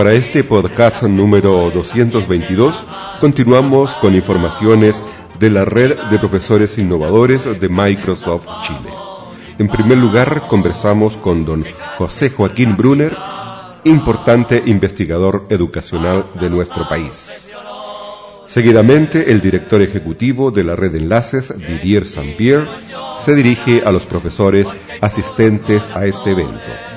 Para este podcast número 222 continuamos con informaciones de la red de profesores innovadores de Microsoft Chile. En primer lugar, conversamos con don José Joaquín Brunner, importante investigador educacional de nuestro país. Seguidamente, el director ejecutivo de la red de enlaces, Didier Saint-Pierre, se dirige a los profesores asistentes a este evento.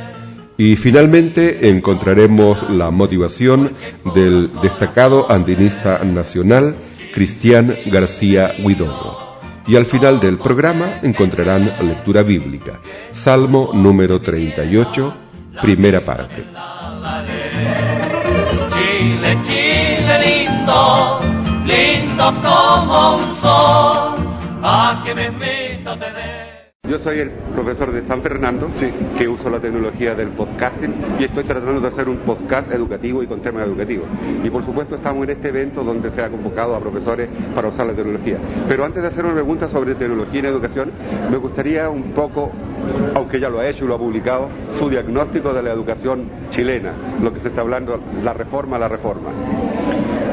Y finalmente encontraremos la motivación del destacado andinista nacional Cristian García Huidobro. Y al final del programa encontrarán lectura bíblica, Salmo número 38, primera parte. Chile, Chile lindo, lindo como un sol, a que me invito te dé. Yo soy el profesor de San Fernando, que uso la tecnología del podcasting y estoy tratando de hacer un podcast educativo y con temas educativos. Y por supuesto estamos en este evento donde se ha convocado a profesores para usar la tecnología. Pero antes de hacer una pregunta sobre tecnología en educación, me gustaría un poco, aunque ya lo ha hecho y lo ha publicado, su diagnóstico de la educación chilena, lo que se está hablando, la reforma, la reforma.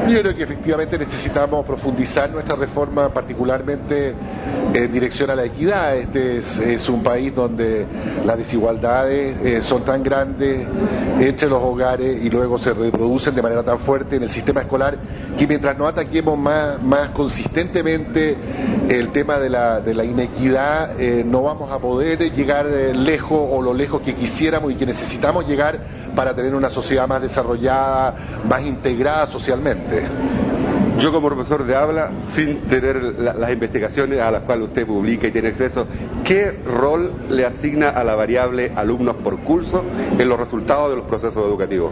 Yo creo que efectivamente necesitamos profundizar nuestra reforma, particularmente en dirección a la equidad. Este es, un país donde las desigualdades eh, son tan grandes entre los hogares y luego se reproducen de manera tan fuerte en el sistema escolar que mientras no ataquemos más, más consistentemente el tema de la, de la inequidad, eh, no vamos a poder llegar eh, lejos o lo lejos que quisiéramos y que necesitamos llegar para tener una sociedad más desarrollada, más integrada socialmente. Yo como profesor de habla, sin tener las investigaciones a las cuales usted publica y tiene acceso, ¿qué rol le asigna a la variable alumnos por curso en los resultados de los procesos educativos?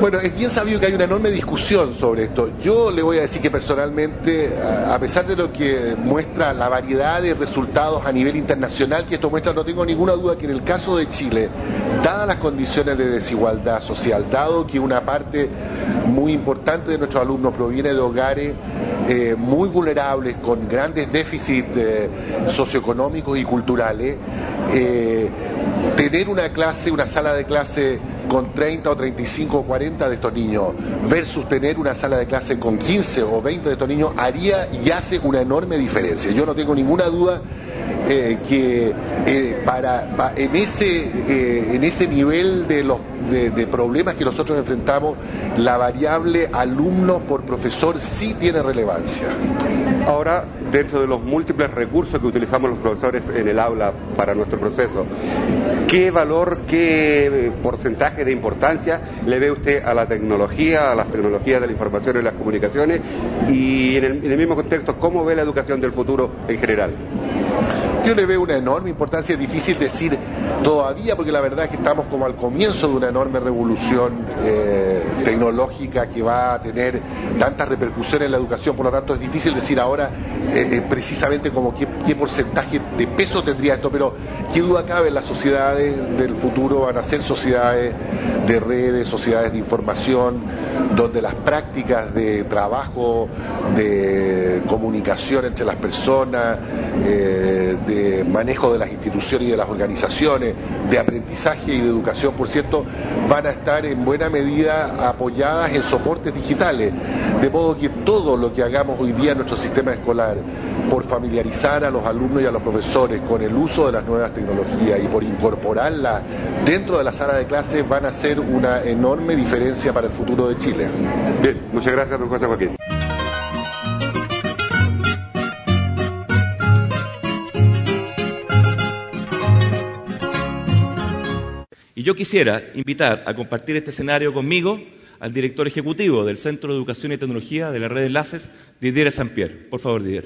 Bueno, es bien sabido que hay una enorme discusión sobre esto. Yo le voy a decir que personalmente, a pesar de lo que muestra la variedad de resultados a nivel internacional que esto muestra, no tengo ninguna duda que en el caso de Chile, dadas las condiciones de desigualdad social, dado que una parte muy importante de nuestros alumnos proviene de hogares eh, muy vulnerables, con grandes déficits eh, socioeconómicos y culturales, eh, tener una clase, una sala de clase con 30 o 35 o 40 de estos niños versus tener una sala de clase con 15 o 20 de estos niños haría y hace una enorme diferencia. Yo no tengo ninguna duda eh, que eh, para, en ese eh, en ese nivel de los de, problemas que nosotros enfrentamos, la variable alumno por profesor sí tiene relevancia. Ahora, dentro de los múltiples recursos que utilizamos los profesores en el aula para nuestro proceso, ¿qué valor, qué porcentaje de importancia le ve usted a la tecnología, a las tecnologías de la información y las comunicaciones? Y en el, en el mismo contexto, ¿cómo ve la educación del futuro en general? Yo le veo una enorme importancia, es difícil decir todavía, porque la verdad es que estamos como al comienzo de una enorme revolución eh, tecnológica que va a tener tantas repercusiones en la educación, por lo tanto es difícil decir ahora eh, eh, precisamente como qué, qué, porcentaje de peso tendría esto, pero qué duda cabe, las sociedades del futuro van a ser sociedades de redes, sociedades de información, donde las prácticas de trabajo, de comunicación entre las personas, de manejo de las instituciones y de las organizaciones, de aprendizaje y de educación, por cierto, van a estar en buena medida apoyadas en soportes digitales. De modo que todo lo que hagamos hoy día en nuestro sistema escolar, por familiarizar a los alumnos y a los profesores con el uso de las nuevas tecnologías y por incorporarlas dentro de la sala de clases, van a hacer una enorme diferencia para el futuro de Chile. Bien, muchas gracias, don José Joaquín. Y yo quisiera invitar a compartir este escenario conmigo al director ejecutivo del Centro de Educación y Tecnología de la Red de Enlaces, Didier Saint-Pierre. Por favor, Didier.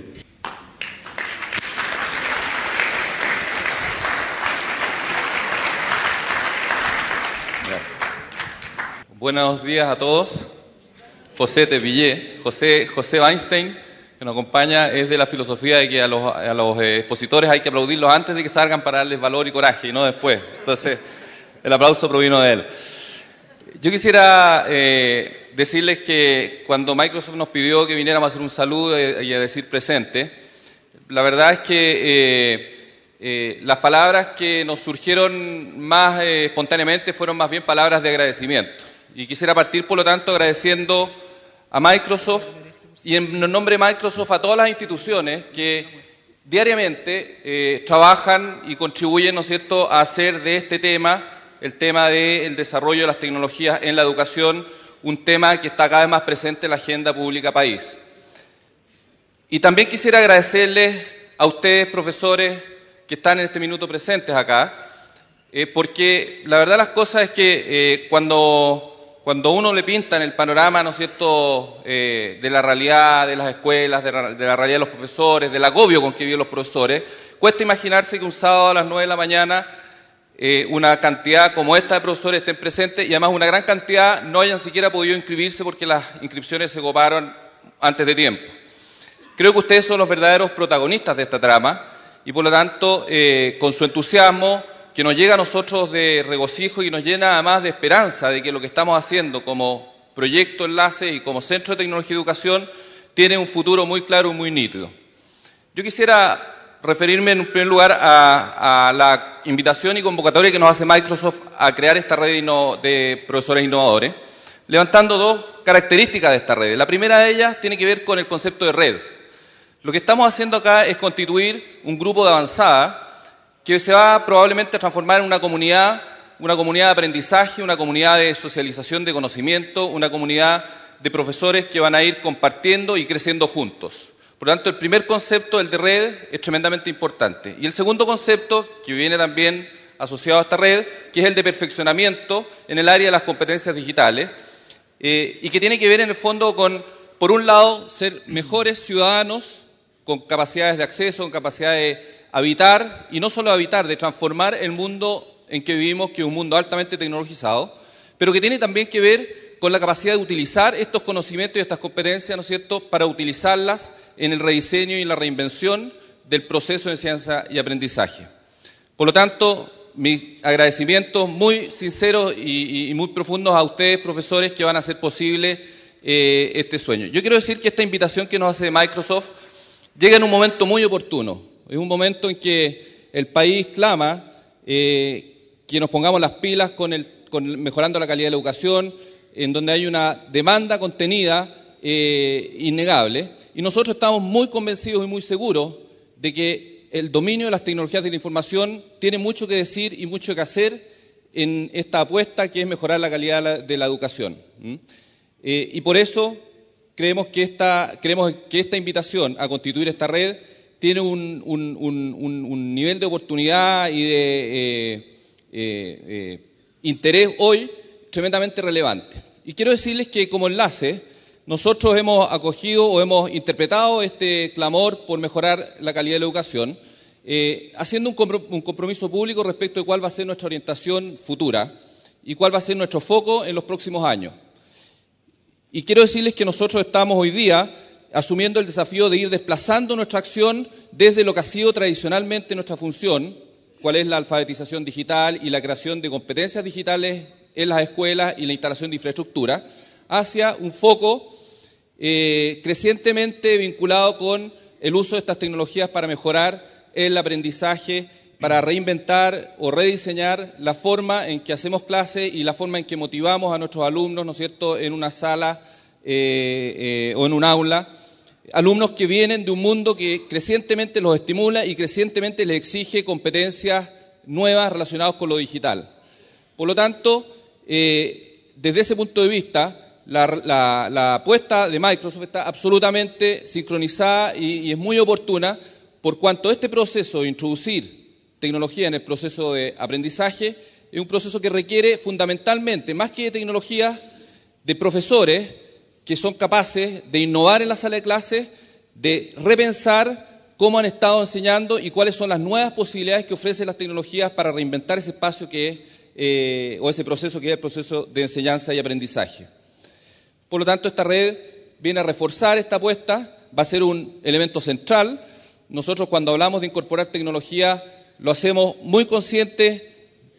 Buenos días a todos. José Tepillé, José, José Weinstein, que nos acompaña, es de la filosofía de que a los, a los eh, expositores hay que aplaudirlos antes de que salgan para darles valor y coraje, y no después. Entonces, el aplauso provino de él. Yo quisiera eh, decirles que cuando Microsoft nos pidió que viniéramos a hacer un saludo y a decir presente, la verdad es que eh, eh, las palabras que nos surgieron más eh, espontáneamente fueron más bien palabras de agradecimiento. Y quisiera partir, por lo tanto, agradeciendo a Microsoft y en nombre de Microsoft a todas las instituciones que diariamente trabajan y contribuyen, ¿no cierto?, a hacer de este tema, el tema del desarrollo de las tecnologías en la educación, un tema que está cada vez más presente en la agenda pública país. Y también quisiera agradecerles a ustedes, profesores, que están en este minuto presentes acá, eh, porque la verdad las cosas es que eh, cuando, cuando uno le pinta en el panorama, ¿no es cierto?, eh, de la realidad de las escuelas, de la, de la, realidad de los profesores, del agobio con que viven los profesores, cuesta imaginarse que un sábado a las 9 de la mañana eh, una cantidad como esta de profesores estén presentes y además una gran cantidad no hayan siquiera podido inscribirse porque las inscripciones se coparon antes de tiempo. Creo que ustedes son los verdaderos protagonistas de esta trama y por lo tanto, eh, con su entusiasmo, que nos llega a nosotros de regocijo y nos llena además de esperanza de que lo que estamos haciendo como proyecto enlace y como Centro de Tecnología y Educación tiene un futuro muy claro y muy nítido. Yo quisiera referirme en primer lugar a, a, la invitación y convocatoria que nos hace Microsoft a crear esta red de profesores innovadores, levantando dos características de esta red. La primera de ellas tiene que ver con el concepto de red. Lo que estamos haciendo acá es constituir un grupo de avanzada que se va probablemente a transformar en una comunidad, una comunidad de aprendizaje, una comunidad de socialización de conocimiento, una comunidad de profesores que van a ir compartiendo y creciendo juntos. Por lo tanto, el primer concepto, el de red, es tremendamente importante. Y el segundo concepto, que viene también asociado a esta red, que es el de perfeccionamiento en el área de las competencias digitales, eh, y que tiene que ver en el fondo con, por un lado, ser mejores ciudadanos con capacidades de acceso, con capacidad de habitar, y no solo habitar, de transformar el mundo en que vivimos, que es un mundo altamente tecnologizado, pero que tiene también que ver con la capacidad de utilizar estos conocimientos y estas competencias, ¿no es cierto?, para utilizarlas en el rediseño y en la reinvención del proceso de enseñanza y aprendizaje. Por lo tanto, mis agradecimientos muy sinceros y, muy profundos a ustedes, profesores, que van a hacer posible eh, este sueño. Yo quiero decir que esta invitación que nos hace Microsoft llega en un momento muy oportuno. Es un momento en que el país clama eh, que nos pongamos las pilas con, el, mejorando la calidad de la educación, en donde hay una demanda contenida eh, innegable, y nosotros estamos muy convencidos y muy seguros de que el dominio de las tecnologías de la información tiene mucho que decir y mucho que hacer en esta apuesta que es mejorar la calidad de la, educación. Eh, y por eso creemos que, esta, creemos que esta invitación a constituir esta red tiene un, un, un, un nivel de oportunidad y de eh, interés hoy tremendamente relevante. Y quiero decirles que como enlace, nosotros hemos acogido o hemos interpretado este clamor por mejorar la calidad de la educación, eh, haciendo un compromiso público respecto de cuál va a ser nuestra orientación futura y cuál va a ser nuestro foco en los próximos años. Y quiero decirles que nosotros estamos hoy día asumiendo el desafío de ir desplazando nuestra acción desde lo que ha sido tradicionalmente nuestra función, cuál es la alfabetización digital y la creación de competencias digitales en las escuelas y la instalación de infraestructura, hacia un foco eh, crecientemente vinculado con el uso de estas tecnologías para mejorar el aprendizaje, para reinventar o rediseñar la forma en que hacemos clase y la forma en que motivamos a nuestros alumnos, ¿no es cierto?, en una sala eh, eh, o en un aula. Alumnos que vienen de un mundo que crecientemente los estimula y crecientemente les exige competencias nuevas relacionadas con lo digital. Por lo tanto, eh, desde ese punto de vista, la, apuesta de Microsoft está absolutamente sincronizada y, y, es muy oportuna por cuanto este proceso de introducir tecnología en el proceso de aprendizaje es un proceso que requiere fundamentalmente, más que de tecnología, de profesores que son capaces de innovar en la sala de clases, de repensar cómo han estado enseñando y cuáles son las nuevas posibilidades que ofrecen las tecnologías para reinventar ese espacio que es eh, o ese proceso que es el proceso de enseñanza y aprendizaje. Por lo tanto, esta red viene a reforzar esta apuesta, va a ser un elemento central. Nosotros cuando hablamos de incorporar tecnología lo hacemos muy conscientes,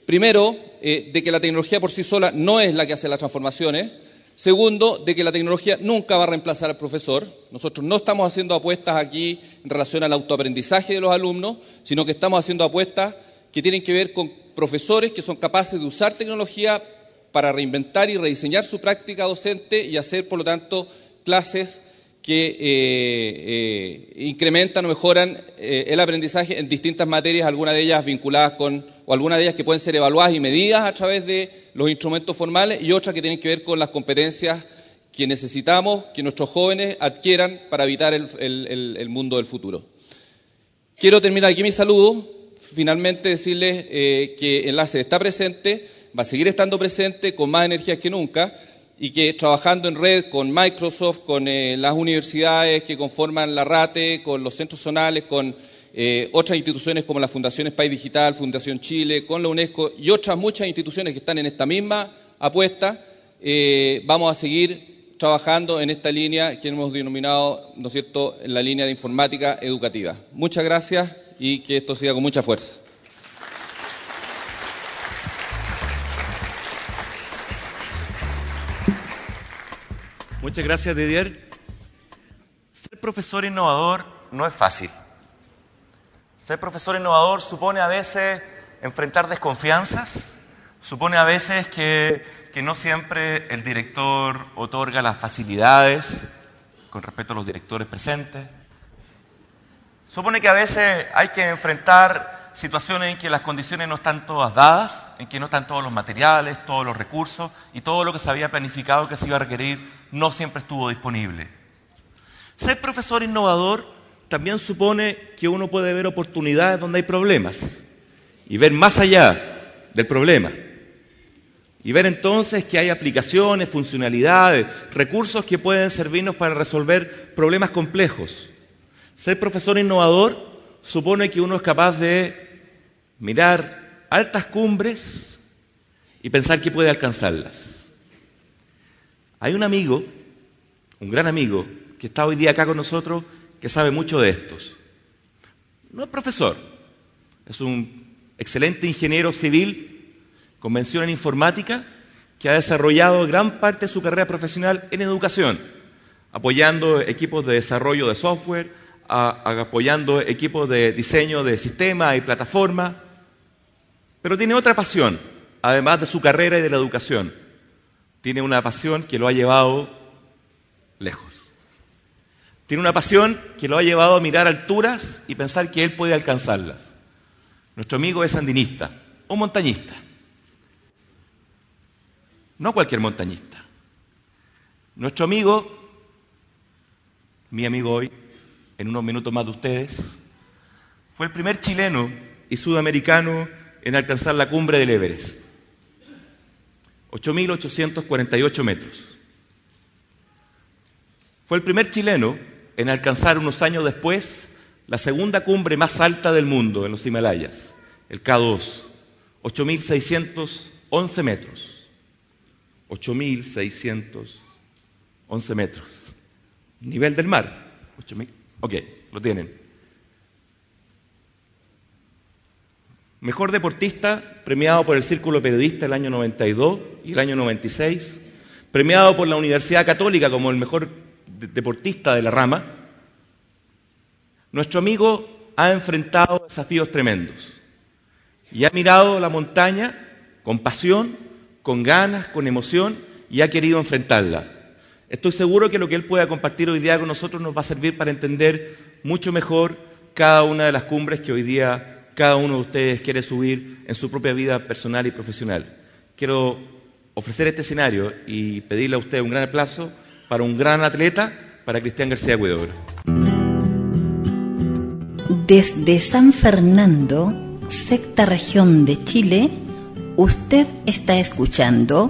primero, eh, de que la tecnología por sí sola no es la que hace las transformaciones, Segundo, de que la tecnología nunca va a reemplazar al profesor. Nosotros no estamos haciendo apuestas aquí en relación al autoaprendizaje de los alumnos, sino que estamos haciendo apuestas que tienen que ver con profesores que son capaces de usar tecnología para reinventar y rediseñar su práctica docente y hacer, por lo tanto, clases que eh, eh, incrementan o mejoran eh, el aprendizaje en distintas materias, algunas de ellas vinculadas con o algunas de ellas que pueden ser evaluadas y medidas a través de los instrumentos formales y otras que tienen que ver con las competencias que necesitamos que nuestros jóvenes adquieran para evitar el, mundo del futuro. Quiero terminar aquí mi saludo, finalmente decirles eh, que Enlace está presente, va a seguir estando presente con más energías que nunca y que trabajando en red con Microsoft, con eh, las universidades que conforman la RATE, con los centros zonales, con eh, otras instituciones como la Fundación Espacio Digital, Fundación Chile, con la UNESCO y otras muchas instituciones que están en esta misma apuesta, vamos a seguir trabajando en esta línea que hemos denominado, ¿no es cierto?, la línea de informática educativa. Muchas gracias y que esto siga con mucha fuerza. Muchas gracias, Didier. Ser profesor innovador no es fácil. Ser profesor innovador supone a veces enfrentar desconfianzas, supone a veces que, no siempre el director otorga las facilidades con respecto a los directores presentes. Supone que a veces hay que enfrentar situaciones en que las condiciones no están todas dadas, en que no están todos los materiales, todos los recursos y todo lo que se había planificado que se iba a requerir no siempre estuvo disponible. Ser profesor innovador también supone que uno puede ver oportunidades donde hay problemas y ver más allá del problema. Y ver entonces que hay aplicaciones, funcionalidades, recursos que pueden servirnos para resolver problemas complejos. Ser profesor innovador supone que uno es capaz de mirar altas cumbres y pensar que puede alcanzarlas. Hay un amigo, un gran amigo, que está hoy día acá con nosotros, que sabe mucho de estos. No es profesor, es un excelente ingeniero civil con mención en informática que ha desarrollado gran parte de su carrera profesional en educación, apoyando equipos de desarrollo de software, apoyando equipos de diseño de sistemas y plataformas, pero tiene otra pasión, además de su carrera y de la educación. Tiene una pasión que lo ha llevado lejos. Tiene una pasión que lo ha llevado a mirar alturas y pensar que él puede alcanzarlas. Nuestro amigo es andinista o montañista. No cualquier montañista. Nuestro amigo, mi amigo hoy, en unos minutos más de ustedes, fue el primer chileno y sudamericano en alcanzar la cumbre del Everest. 8.848 metros. Fue el primer chileno en alcanzar unos años después la segunda cumbre más alta del mundo en los Himalayas, el K2, 8.611 metros. 8.611 metros. Nivel del mar. Ok, lo tienen. Mejor deportista, premiado por el Círculo Periodista el año 92 y el año 96, premiado por la Universidad Católica como el mejor deportista de la rama, nuestro amigo ha enfrentado desafíos tremendos y ha mirado la montaña con pasión, con ganas, con emoción y ha querido enfrentarla. Estoy seguro que lo que él pueda compartir hoy día con nosotros nos va a servir para entender mucho mejor cada una de las cumbres que hoy día cada uno de ustedes quiere subir en su propia vida personal y profesional. Quiero ofrecer este escenario y pedirle a usted un gran aplauso para un gran atleta, para Cristian García Huidobro. Desde San Fernando, sexta región de Chile, usted está escuchando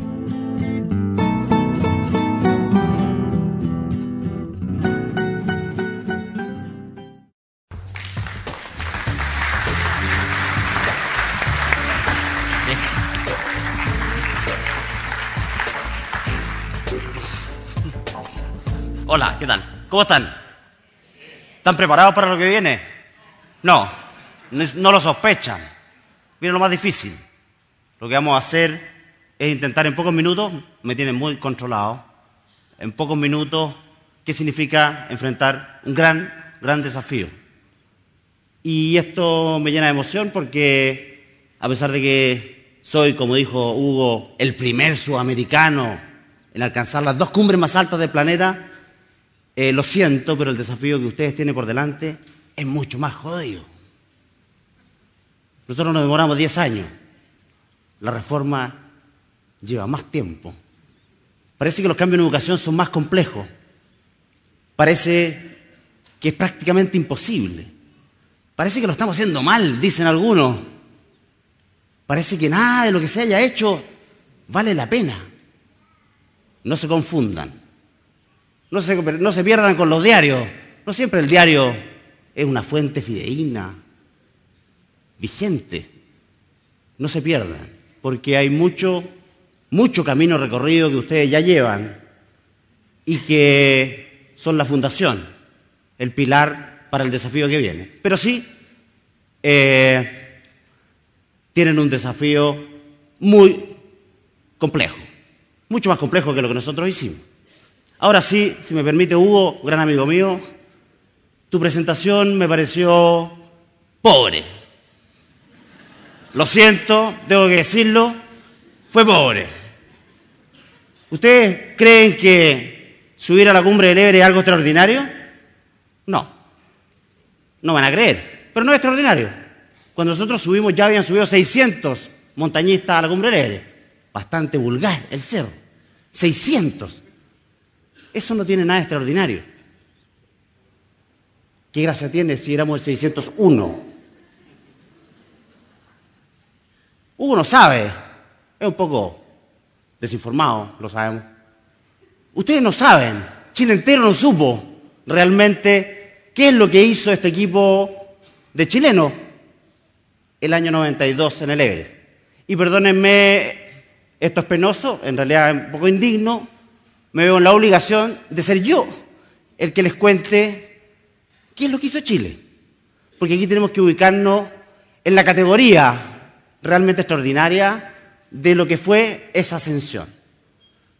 Hola, ¿qué tal? ¿Cómo están? ¿Están preparados para lo que viene? No, no lo sospechan. Viene lo más difícil. Lo que vamos a hacer es intentar en pocos minutos, me tienen muy controlado, en pocos minutos, qué significa enfrentar un gran, gran desafío. Y esto me llena de emoción porque, a pesar de que soy, como dijo Hugo, el primer sudamericano en alcanzar las dos cumbres más altas del planeta, eh, lo siento, pero el desafío que ustedes tienen por delante es mucho más jodido. Nosotros nos demoramos 10 años. La reforma lleva más tiempo. Parece que los cambios en educación son más complejos. Parece que es prácticamente imposible. Parece que lo estamos haciendo mal, dicen algunos. Parece que nada de lo que se haya hecho vale la pena. No se confundan. No se, pierdan con los diarios. No siempre el diario es una fuente fidedigna, vigente. No se pierdan, porque hay mucho, mucho camino recorrido que ustedes ya llevan y que son la fundación, el pilar para el desafío que viene. Pero sí, eh, tienen un desafío muy complejo, mucho más complejo que lo que nosotros hicimos. Ahora sí, si me permite Hugo, gran amigo mío, tu presentación me pareció pobre. Lo siento, tengo que decirlo, fue pobre. ¿Ustedes creen que subir a la cumbre del Everest es algo extraordinario? No. No van a creer, pero no es extraordinario. Cuando nosotros subimos ya habían subido 600 montañistas a la cumbre del Everest. Bastante vulgar el cerro. 600. Eso no tiene nada de extraordinario. ¿Qué gracia tiene si éramos el 601? Hugo no sabe, es un poco desinformado, lo sabemos. Ustedes no saben, Chile entero no supo realmente qué es lo que hizo este equipo de chilenos el año 92 en el Everest. Y perdónenme, esto es penoso, en realidad es un poco indigno, me veo en la obligación de ser yo el que les cuente qué es lo que hizo Chile. Porque aquí tenemos que ubicarnos en la categoría realmente extraordinaria de lo que fue esa ascensión.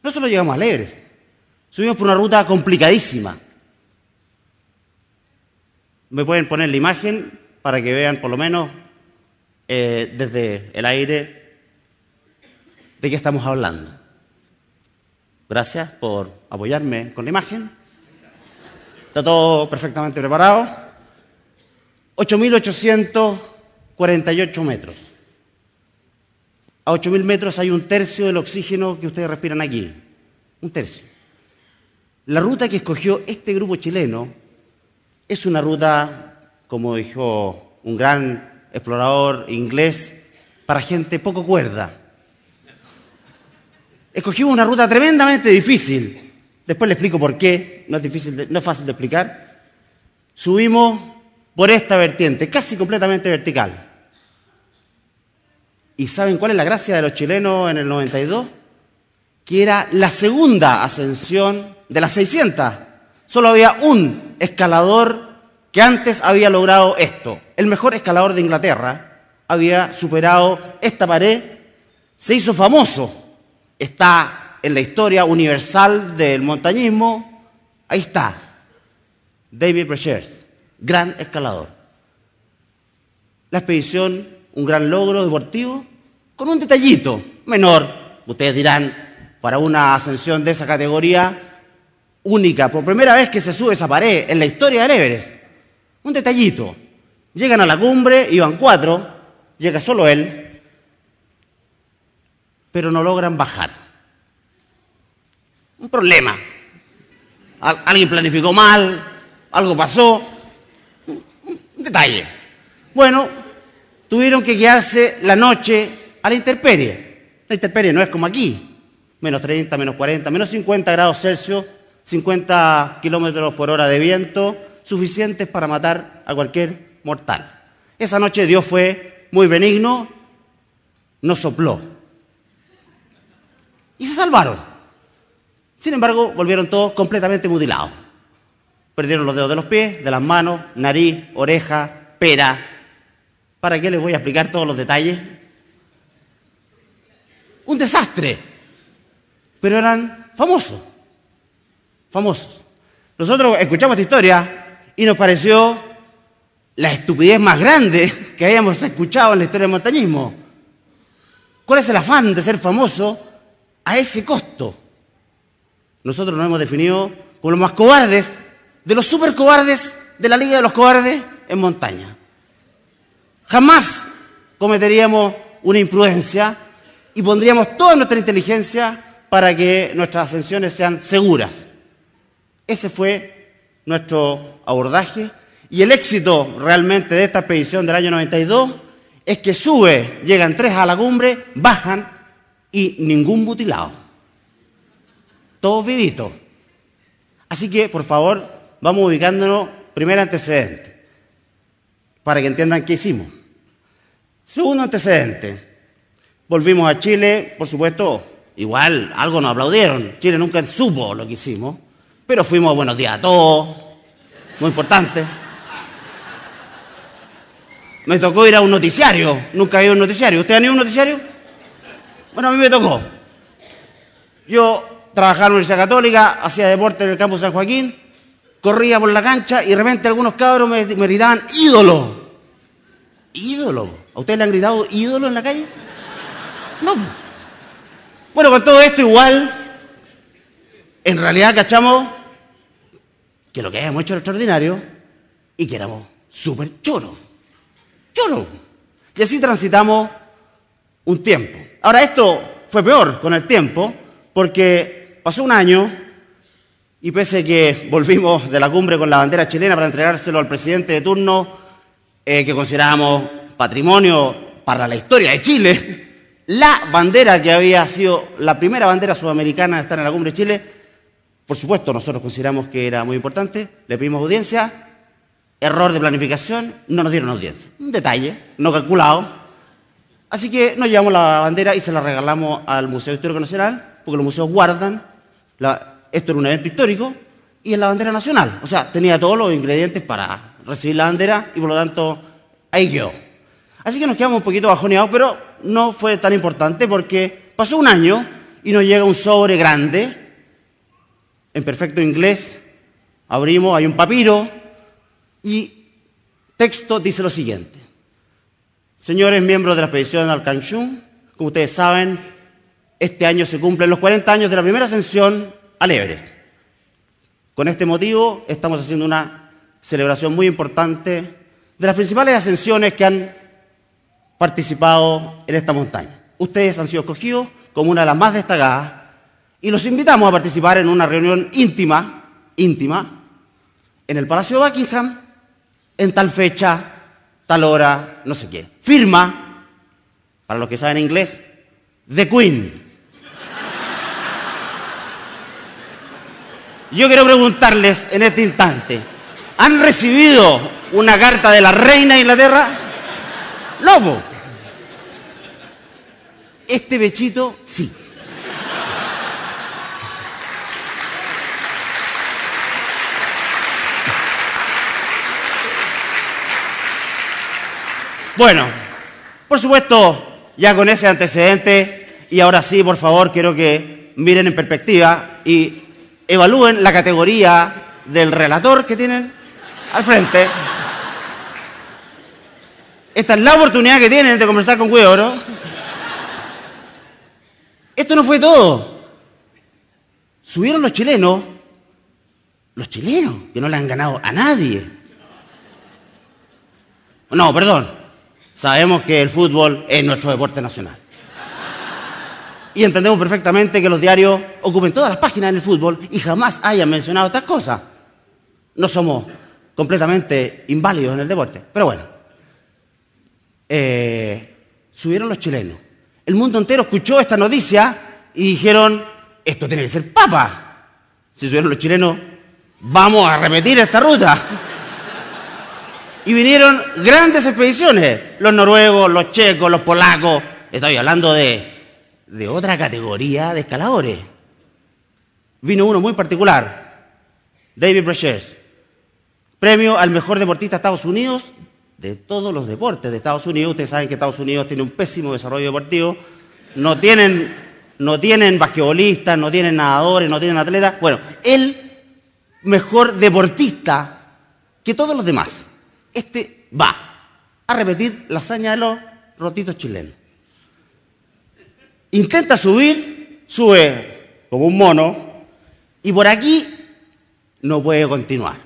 No solo llegamos al Everest, subimos por una ruta complicadísima. Me pueden poner la imagen para que vean por lo menos eh, desde el aire de qué estamos hablando. Gracias por apoyarme con la imagen. Está todo perfectamente preparado. 8.848 metros. A 8.000 metros hay un tercio del oxígeno que ustedes respiran aquí. Un tercio. La ruta que escogió este grupo chileno es una ruta, como dijo un gran explorador inglés, para gente poco cuerda. Escogimos una ruta tremendamente difícil. Después le explico por qué. No es, fácil de explicar. Subimos por esta vertiente, casi completamente vertical. ¿Y saben cuál es la gracia de los chilenos en el 92? Que era la segunda ascensión de las 600. Solo había un escalador que antes había logrado esto. El mejor escalador de Inglaterra había superado esta pared, se hizo famoso está en la historia universal del montañismo, ahí está, David Brechers, gran escalador. La expedición, un gran logro deportivo, con un detallito menor, ustedes dirán, para una ascensión de esa categoría única, por primera vez que se sube esa pared en la historia del Everest. Un detallito. Llegan a la cumbre, iban cuatro, llega solo él, pero no logran bajar. Un problema. Al- alguien planificó mal, algo pasó, Detalle. Bueno, tuvieron que quedarse la noche a la intemperie. La intemperie no es como aquí, menos 30, menos 40, menos 50 grados Celsius, 50 kilómetros por hora de viento, suficientes para matar a cualquier mortal. Esa noche Dios fue muy benigno, no sopló. Y se salvaron. Sin embargo, volvieron todos completamente mutilados. Perdieron los dedos de los pies, de las manos, nariz, oreja, pera. ¿Para qué les voy a explicar todos los detalles? Un desastre. Pero eran famosos. Famosos. Nosotros escuchamos esta historia y nos pareció la estupidez más grande que hayamos escuchado en la historia del montañismo. ¿Cuál es el afán de ser famoso a ese costo? Nosotros nos hemos definido como los más cobardes, de los super cobardes de la Liga de los Cobardes en montaña. Jamás cometeríamos una imprudencia y pondríamos toda nuestra inteligencia para que nuestras ascensiones sean seguras. Ese fue nuestro abordaje y el éxito realmente de esta expedición del año 92 es que sube, llegan tres a la cumbre, bajan y ningún mutilado. Todos vivitos. Así que, por favor, vamos ubicándonos, primer antecedente, para que entiendan qué hicimos. Segundo antecedente, volvimos a Chile, por supuesto, igual algo nos aplaudieron. Chile nunca supo lo que hicimos, pero fuimos a Buenos Días a todos, muy importante. Me tocó ir a un noticiario, nunca había un noticiario. ¿Usted ha ido a un noticiario? Bueno, a mí me tocó. Yo trabajaba en la Universidad Católica, hacía deporte en el campo San Joaquín, corría por la cancha y de repente algunos cabros me, me gritaban ídolo. Ídolo. ¿A ustedes le han gritado ídolo en la calle? No. Bueno, con todo esto igual, en realidad cachamos que lo que habíamos hecho era extraordinario y que éramos súper choros. Choros. Y así transitamos un tiempo. Ahora, esto fue peor con el tiempo, porque pasó un año y pese que volvimos de la cumbre con la bandera chilena para entregárselo al presidente de turno, eh, que considerábamos patrimonio para la historia de Chile, la bandera que había sido la primera bandera sudamericana de estar en la cumbre de Chile, por supuesto nosotros consideramos que era muy importante, le pedimos audiencia, error de planificación, no nos dieron audiencia. Un detalle, no calculado. Así que nos llevamos la bandera y se la regalamos al Museo Histórico Nacional, porque los museos guardan, esto era un evento histórico, y es la bandera nacional. O sea, tenía todos los ingredientes para recibir la bandera y por lo tanto ahí quedó. Así que nos quedamos un poquito bajoneados, pero no fue tan importante porque pasó un año y nos llega un sobre grande, en perfecto inglés, abrimos, hay un papiro y texto dice lo siguiente. Señores miembros de la expedición al Canchún, como ustedes saben, este año se cumplen los 40 años de la primera ascensión al Everest. Con este motivo estamos haciendo una celebración muy importante de las principales ascensiones que han participado en esta montaña. Ustedes han sido escogidos como una de las más destacadas y los invitamos a participar en una reunión íntima, íntima, en el Palacio de Buckingham, en tal fecha, tal hora, no sé qué. Firma, para los que saben inglés, The Queen. Yo quiero preguntarles en este instante, ¿han recibido una carta de la reina de Inglaterra? No, po. Este bechito, sí. Bueno, por supuesto, ya con ese antecedente, y ahora sí, por favor, quiero que miren en perspectiva y evalúen la categoría del relator que tienen al frente. Esta es la oportunidad que tienen de conversar con Cuidoro. Esto no fue todo. Subieron los chilenos, los chilenos, que no le han ganado a nadie. No, perdón. Sabemos que el fútbol es nuestro deporte nacional. Y entendemos perfectamente que los diarios ocupen todas las páginas del fútbol y jamás hayan mencionado estas cosas. No somos completamente inválidos en el deporte. Pero bueno, eh, subieron los chilenos. El mundo entero escuchó esta noticia y dijeron, esto tiene que ser papa. Si subieron los chilenos, vamos a repetir esta ruta. Y vinieron grandes expediciones, los noruegos, los checos, los polacos. Estoy hablando de, de otra categoría de escaladores. Vino uno muy particular, David Brechers, premio al mejor deportista de Estados Unidos, de todos los deportes de Estados Unidos. Ustedes saben que Estados Unidos tiene un pésimo desarrollo deportivo. No tienen, no tienen basquetbolistas, no tienen nadadores, no tienen atletas. Bueno, el mejor deportista que todos los demás este va a repetir la hazaña de los rotitos chilenos. Intenta subir, sube como un mono, y por aquí no puede continuar.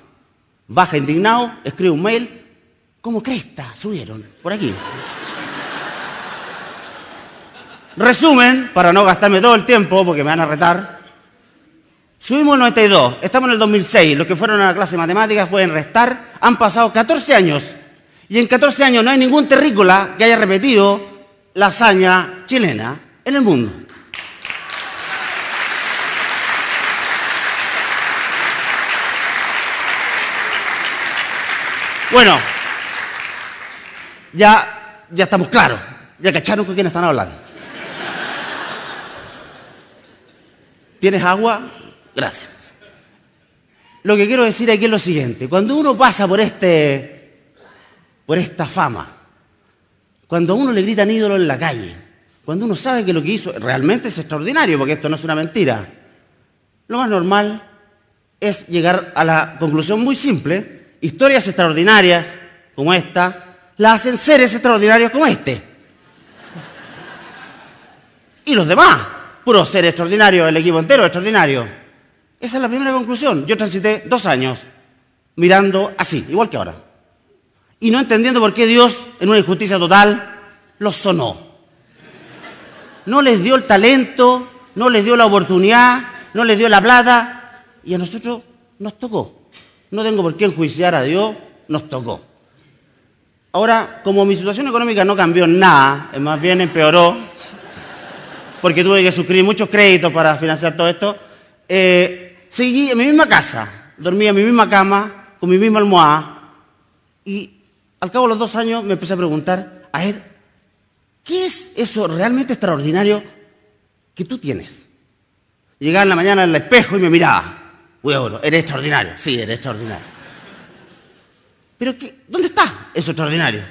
Baja indignado, escribe un mail, como cresta, subieron, por aquí. Resumen, para no gastarme todo el tiempo, porque me van a retar. Subimos el 92, estamos en el 2006, los que fueron a la clase de matemáticas pueden restar, han pasado 14 años y en 14 años no hay ningún terrícola que haya repetido la hazaña chilena en el mundo. Bueno, ya, ya estamos claros, ya cacharon con quién están hablando. ¿Tienes agua? Gracias. Lo que quiero decir aquí es lo siguiente. Cuando uno pasa por este, por esta fama, cuando a uno le gritan ídolo en la calle, cuando uno sabe que lo que hizo realmente es extraordinario, porque esto no es una mentira, lo más normal es llegar a la conclusión muy simple. Historias extraordinarias como esta, las hacen seres extraordinarios como este. Y los demás, puros seres extraordinarios, el equipo entero extraordinario. Esa es la primera conclusión. Yo transité dos años mirando así, igual que ahora. Y no entendiendo por qué Dios, en una injusticia total, los sonó. No les dio el talento, no les dio la oportunidad, no les dio la plata, y a nosotros nos tocó. No tengo por qué enjuiciar a Dios, nos tocó. Ahora, como mi situación económica no cambió nada, más bien empeoró, porque tuve que suscribir muchos créditos para financiar todo esto, eh, seguí en mi misma casa, dormía en mi misma cama, con mi misma almohada, y al cabo de los dos años me empecé a preguntar, a ver, ¿qué es eso realmente extraordinario que tú tienes? Llegaba en la mañana al espejo y me miraba, bueno, eres extraordinario, sí, eres extraordinario. Pero ¿dónde está eso extraordinario?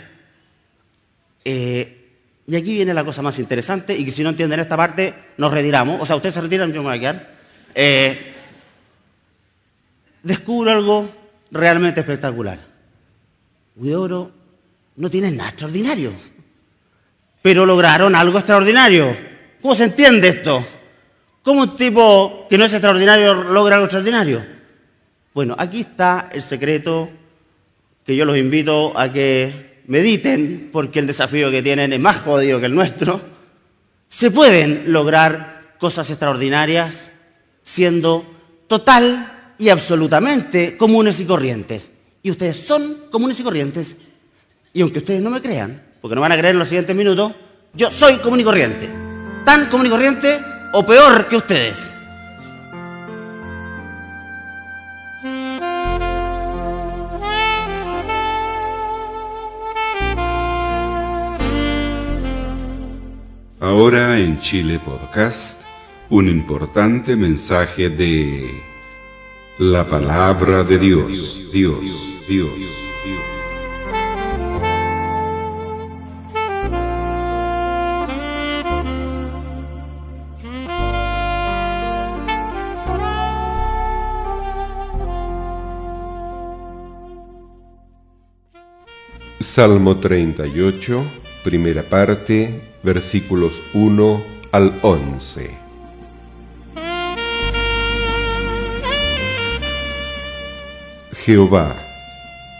Eh, y aquí viene la cosa más interesante y que si no entienden esta parte, nos retiramos. O sea, ustedes se retiran, yo me voy a quedar eh, descubro algo realmente espectacular. Huidoro no tiene nada extraordinario, pero lograron algo extraordinario. ¿Cómo se entiende esto? ¿Cómo un tipo que no es extraordinario logra algo extraordinario? Bueno, aquí está el secreto que yo los invito a que mediten, porque el desafío que tienen es más jodido que el nuestro. Se pueden lograr cosas extraordinarias siendo total y absolutamente comunes y corrientes. Y ustedes son comunes y corrientes. Y aunque ustedes no me crean, porque no van a creer en los siguientes minutos, yo soy común y corriente. Tan común y corriente o peor que ustedes. Ahora en Chile Podcast un importante mensaje de la palabra de Dios, Dios, Dios. Salmo 38, primera parte, versículos 1 al 11. Jehová,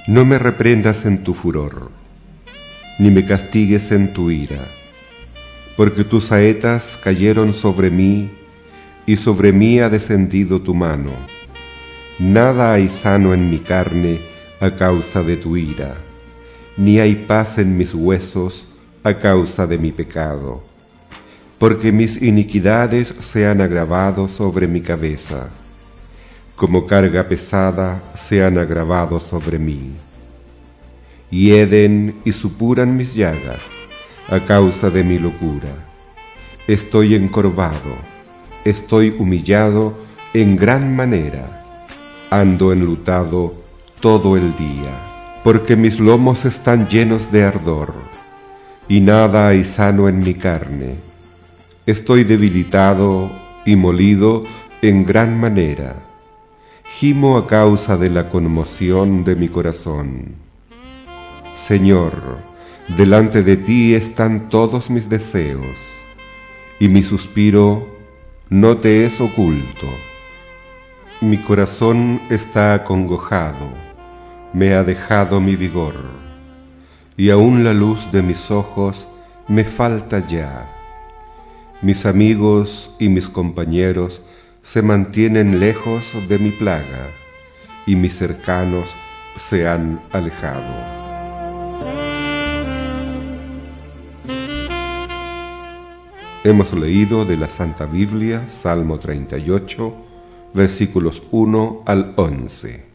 no me reprendas en tu furor, ni me castigues en tu ira, porque tus saetas cayeron sobre mí, y sobre mí ha descendido tu mano. Nada hay sano en mi carne, a causa de tu ira, ni hay paz en mis huesos a causa de mi pecado, porque mis iniquidades se han agravado sobre mi cabeza, como carga pesada se han agravado sobre mí. Hieden y supuran mis llagas a causa de mi locura. Estoy encorvado, estoy humillado en gran manera, ando enlutado todo el día, porque mis lomos están llenos de ardor, y nada hay sano en mi carne. Estoy debilitado y molido en gran manera. Gimo a causa de la conmoción de mi corazón. Señor, delante de ti están todos mis deseos, y mi suspiro no te es oculto. Mi corazón está acongojado, me ha dejado mi vigor, y aún la luz de mis ojos me falta ya. Mis amigos y mis compañeros se mantienen lejos de mi plaga, y mis cercanos se han alejado. Hemos leído de la Santa Biblia, Salmo 38, versículos 1 al 11.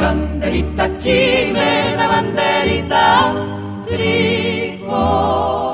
banderita chilena, banderita tricolor.